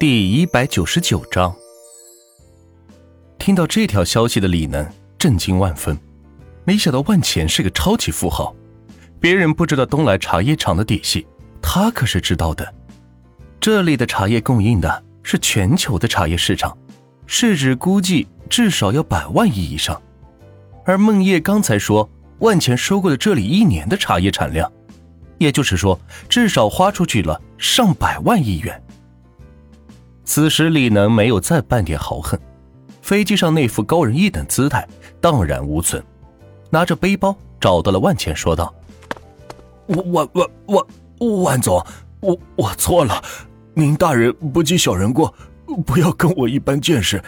第一百九十九章，听到这条消息的李能震惊万分，没想到万钱是个超级富豪，别人不知道东来茶叶厂的底细，他可是知道的。这里的茶叶供应的是全球的茶叶市场，市值估计至少要百万亿以上。而孟叶刚才说，万钱收购了这里一年的茶叶产量，也就是说，至少花出去了上百万亿元。此时，李能没有再半点豪横，飞机上那副高人一等姿态荡然无存，拿着背包找到了万钱，说道：“万万万万总，我我错了，您大人不计小人过，不要跟我一般见识，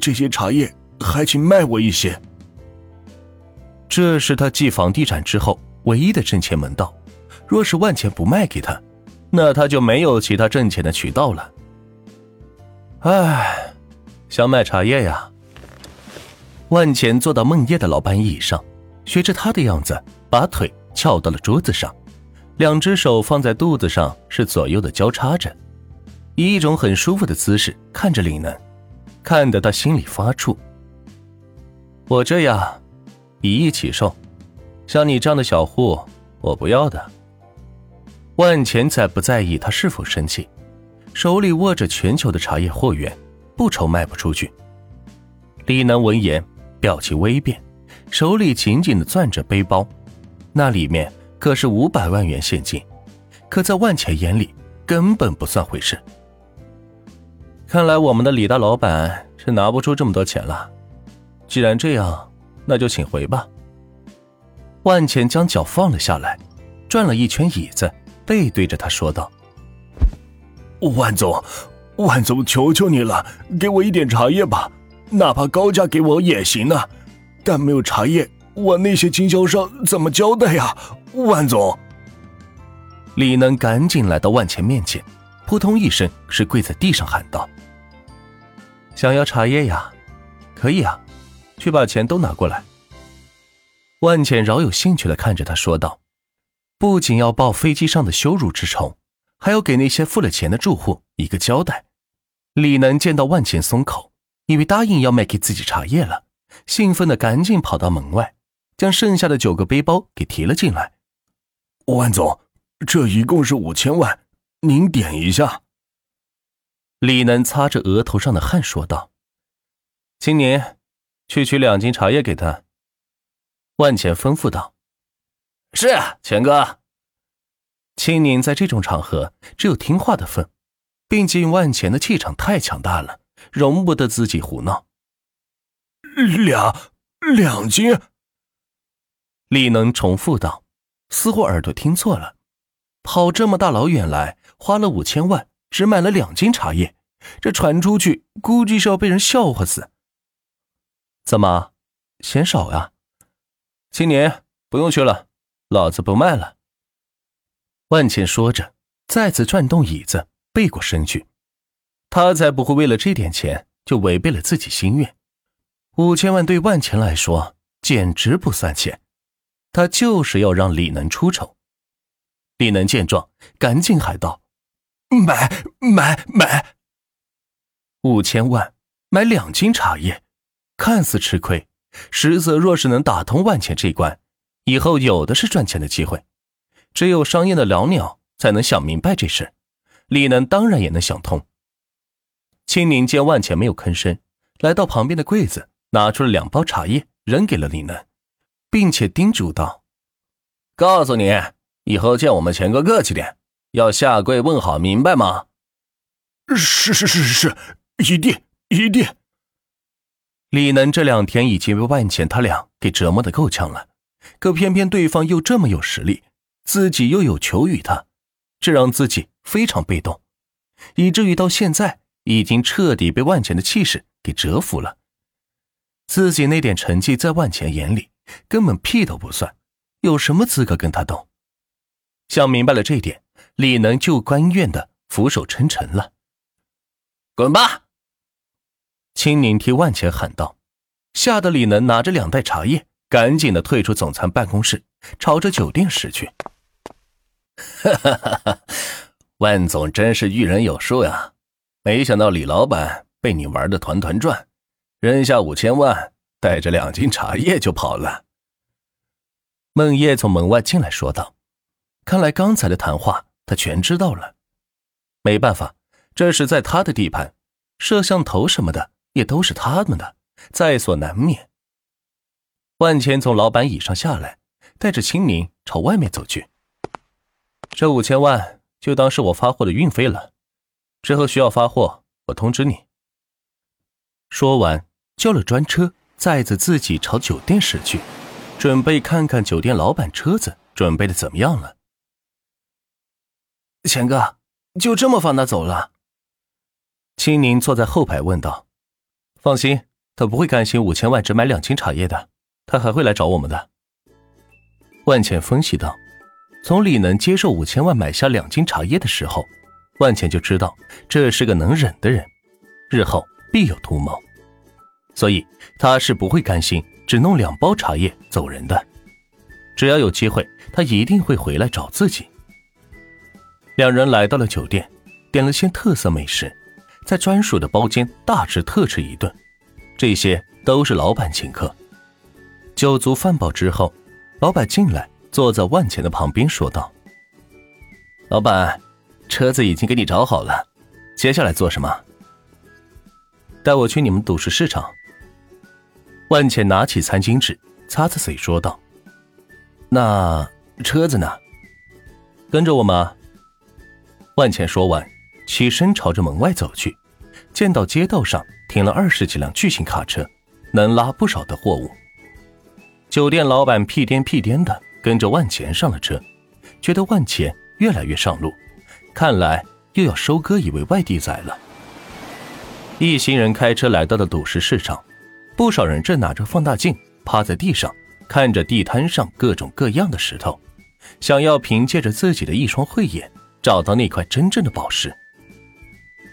这些茶叶还请卖我一些。”这是他继房地产之后唯一的挣钱门道，若是万钱不卖给他，那他就没有其他挣钱的渠道了。唉，想买茶叶呀。万钱坐到孟叶的老板椅上，学着他的样子，把腿翘到了桌子上，两只手放在肚子上，是左右的交叉着，以一种很舒服的姿势看着李楠，看得他心里发怵。我这样，一亿起售，像你这样的小户，我不要的。万钱才不在意他是否生气。手里握着全球的茶叶货源，不愁卖不出去。李楠闻言，表情微变，手里紧紧的攥着背包，那里面可是五百万元现金，可在万钱眼里根本不算回事。看来我们的李大老板是拿不出这么多钱了。既然这样，那就请回吧。万钱将脚放了下来，转了一圈椅子，背对着他说道。万总，万总，求求你了，给我一点茶叶吧，哪怕高价给我也行啊。但没有茶叶，我那些经销商怎么交代呀？万总，李能赶紧来到万钱面前，扑通一声是跪在地上喊道：“想要茶叶呀？可以啊，去把钱都拿过来。”万钱饶有兴趣的看着他说道：“不仅要报飞机上的羞辱之仇。”还要给那些付了钱的住户一个交代。李能见到万钱松口，以为答应要卖给自己茶叶了，兴奋的赶紧跑到门外，将剩下的九个背包给提了进来。万总，这一共是五千万，您点一下。李能擦着额头上的汗说道：“青年，去取两斤茶叶给他。”万钱吩咐道：“是啊，钱哥。”青宁在这种场合只有听话的份，毕竟万钱的气场太强大了，容不得自己胡闹。两两斤，李能重复道，似乎耳朵听错了。跑这么大老远来，花了五千万，只买了两斤茶叶，这传出去估计是要被人笑话死。怎么，嫌少呀？青年不用去了，老子不卖了。万钱说着，再次转动椅子，背过身去。他才不会为了这点钱就违背了自己心愿。五千万对万钱来说简直不算钱，他就是要让李能出丑。李能见状，赶紧喊道：“买买买！五千万买两斤茶叶，看似吃亏，实则若是能打通万钱这关，以后有的是赚钱的机会。”只有商业的老鸟才能想明白这事，李能当然也能想通。青宁见万钱没有吭声，来到旁边的柜子，拿出了两包茶叶，扔给了李能，并且叮嘱道：“告诉你，以后见我们钱哥客气点，要下跪问好，明白吗？”“是是是是是，一定一定。”李能这两天已经被万钱他俩给折磨的够呛了，可偏偏对方又这么有实力。自己又有求于他，这让自己非常被动，以至于到现在已经彻底被万钱的气势给折服了。自己那点成绩在万钱眼里根本屁都不算，有什么资格跟他斗？想明白了这点，李能就甘愿的俯首称臣了。滚吧！青宁替万钱喊道，吓得李能拿着两袋茶叶，赶紧的退出总裁办公室，朝着酒店驶去。哈哈哈！哈万总真是遇人有数呀，没想到李老板被你玩的团团转，扔下五千万，带着两斤茶叶就跑了。孟叶从门外进来，说道：“看来刚才的谈话他全知道了。没办法，这是在他的地盘，摄像头什么的也都是他们的，在所难免。”万千从老板椅上下来，带着青宁朝外面走去。这五千万就当是我发货的运费了，之后需要发货，我通知你。说完，叫了专车，载着自己朝酒店驶去。准备看看酒店老板车子准备的怎么样了。钱哥，就这么放他走了？青宁坐在后排问道：“放心，他不会甘心五千万只买两斤茶叶的，他还会来找我们的。”万茜分析道：“从李能接受五千万买下两斤茶叶的时候，万茜就知道这是个能忍的人，日后必有图谋，所以他是不会甘心。”只弄两包茶叶走人的，只要有机会，他一定会回来找自己。两人来到了酒店，点了些特色美食，在专属的包间大吃特吃一顿，这些都是老板请客。酒足饭饱之后，老板进来，坐在万钱的旁边，说道：“老板，车子已经给你找好了，接下来做什么？带我去你们赌石市场。”万茜拿起餐巾纸擦擦嘴，说道：“那车子呢？跟着我吗？”万茜说完，起身朝着门外走去，见到街道上停了二十几辆巨型卡车，能拉不少的货物。酒店老板屁颠屁颠的跟着万钱上了车，觉得万钱越来越上路，看来又要收割一位外地仔了。一行人开车来到了赌石市场。不少人正拿着放大镜趴在地上，看着地摊上各种各样的石头，想要凭借着自己的一双慧眼找到那块真正的宝石。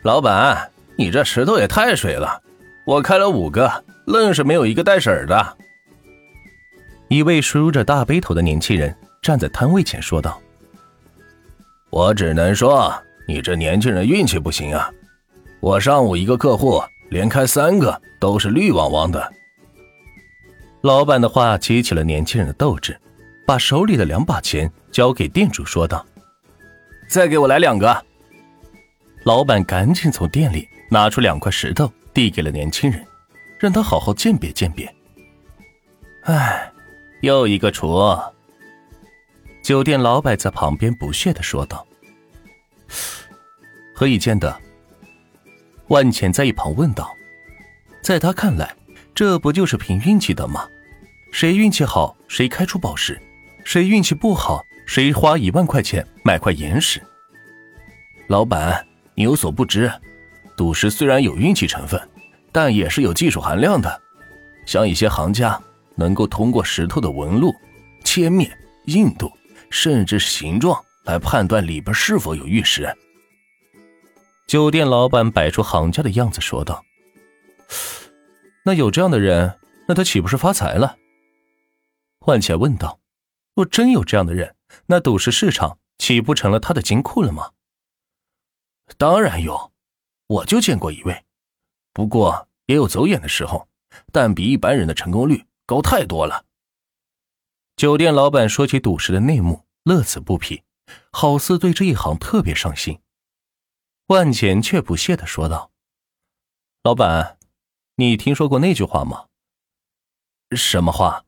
老板，你这石头也太水了，我开了五个，愣是没有一个带色的。一位梳着大背头的年轻人站在摊位前说道：“我只能说，你这年轻人运气不行啊！我上午一个客户。”连开三个都是绿汪汪的。老板的话激起了年轻人的斗志，把手里的两把钱交给店主，说道：“再给我来两个。”老板赶紧从店里拿出两块石头，递给了年轻人，让他好好鉴别鉴别。哎，又一个锄。酒店老板在旁边不屑的说道：“何以见得？”万浅在一旁问道：“在他看来，这不就是凭运气的吗？谁运气好，谁开出宝石；谁运气不好，谁花一万块钱买块岩石。老板，你有所不知，赌石虽然有运气成分，但也是有技术含量的。像一些行家，能够通过石头的纹路、切面、硬度，甚至是形状，来判断里边是否有玉石。”酒店老板摆出行家的样子说道：“那有这样的人，那他岂不是发财了？”万茜问道：“若真有这样的人，那赌石市场岂不成了他的金库了吗？”“当然有，我就见过一位，不过也有走眼的时候，但比一般人的成功率高太多了。”酒店老板说起赌石的内幕，乐此不疲，好似对这一行特别上心。万钱却不屑的说道：“老板，你听说过那句话吗？什么话？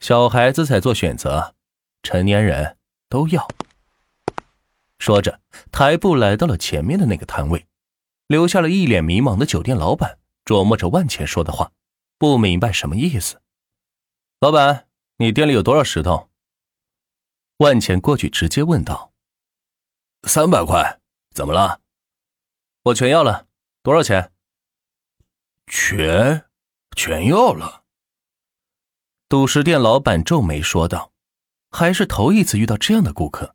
小孩子才做选择，成年人都要。”说着，抬步来到了前面的那个摊位，留下了一脸迷茫的酒店老板琢磨着万钱说的话，不明白什么意思。老板，你店里有多少石头？万钱过去直接问道：“三百块。”怎么了？我全要了，多少钱？全，全要了。赌石店老板皱眉说道：“还是头一次遇到这样的顾客。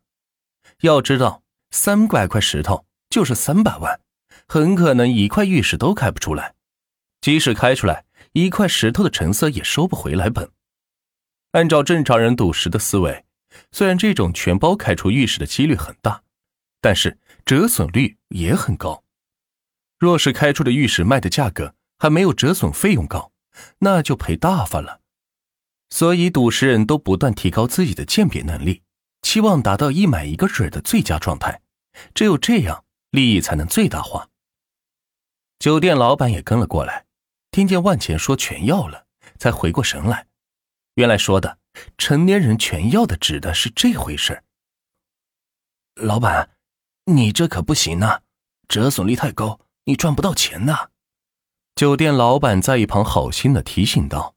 要知道，三百块石头就是三百万，很可能一块玉石都开不出来。即使开出来，一块石头的成色也收不回来本。按照正常人赌石的思维，虽然这种全包开出玉石的几率很大，但是……”折损率也很高，若是开出的玉石卖的价格还没有折损费用高，那就赔大发了。所以赌石人都不断提高自己的鉴别能力，期望达到一买一个准的最佳状态。只有这样，利益才能最大化。酒店老板也跟了过来，听见万钱说全要了，才回过神来。原来说的成年人全要的指的是这回事老板，你这可不行呐，折损率太高，你赚不到钱呐。酒店老板在一旁好心的提醒道。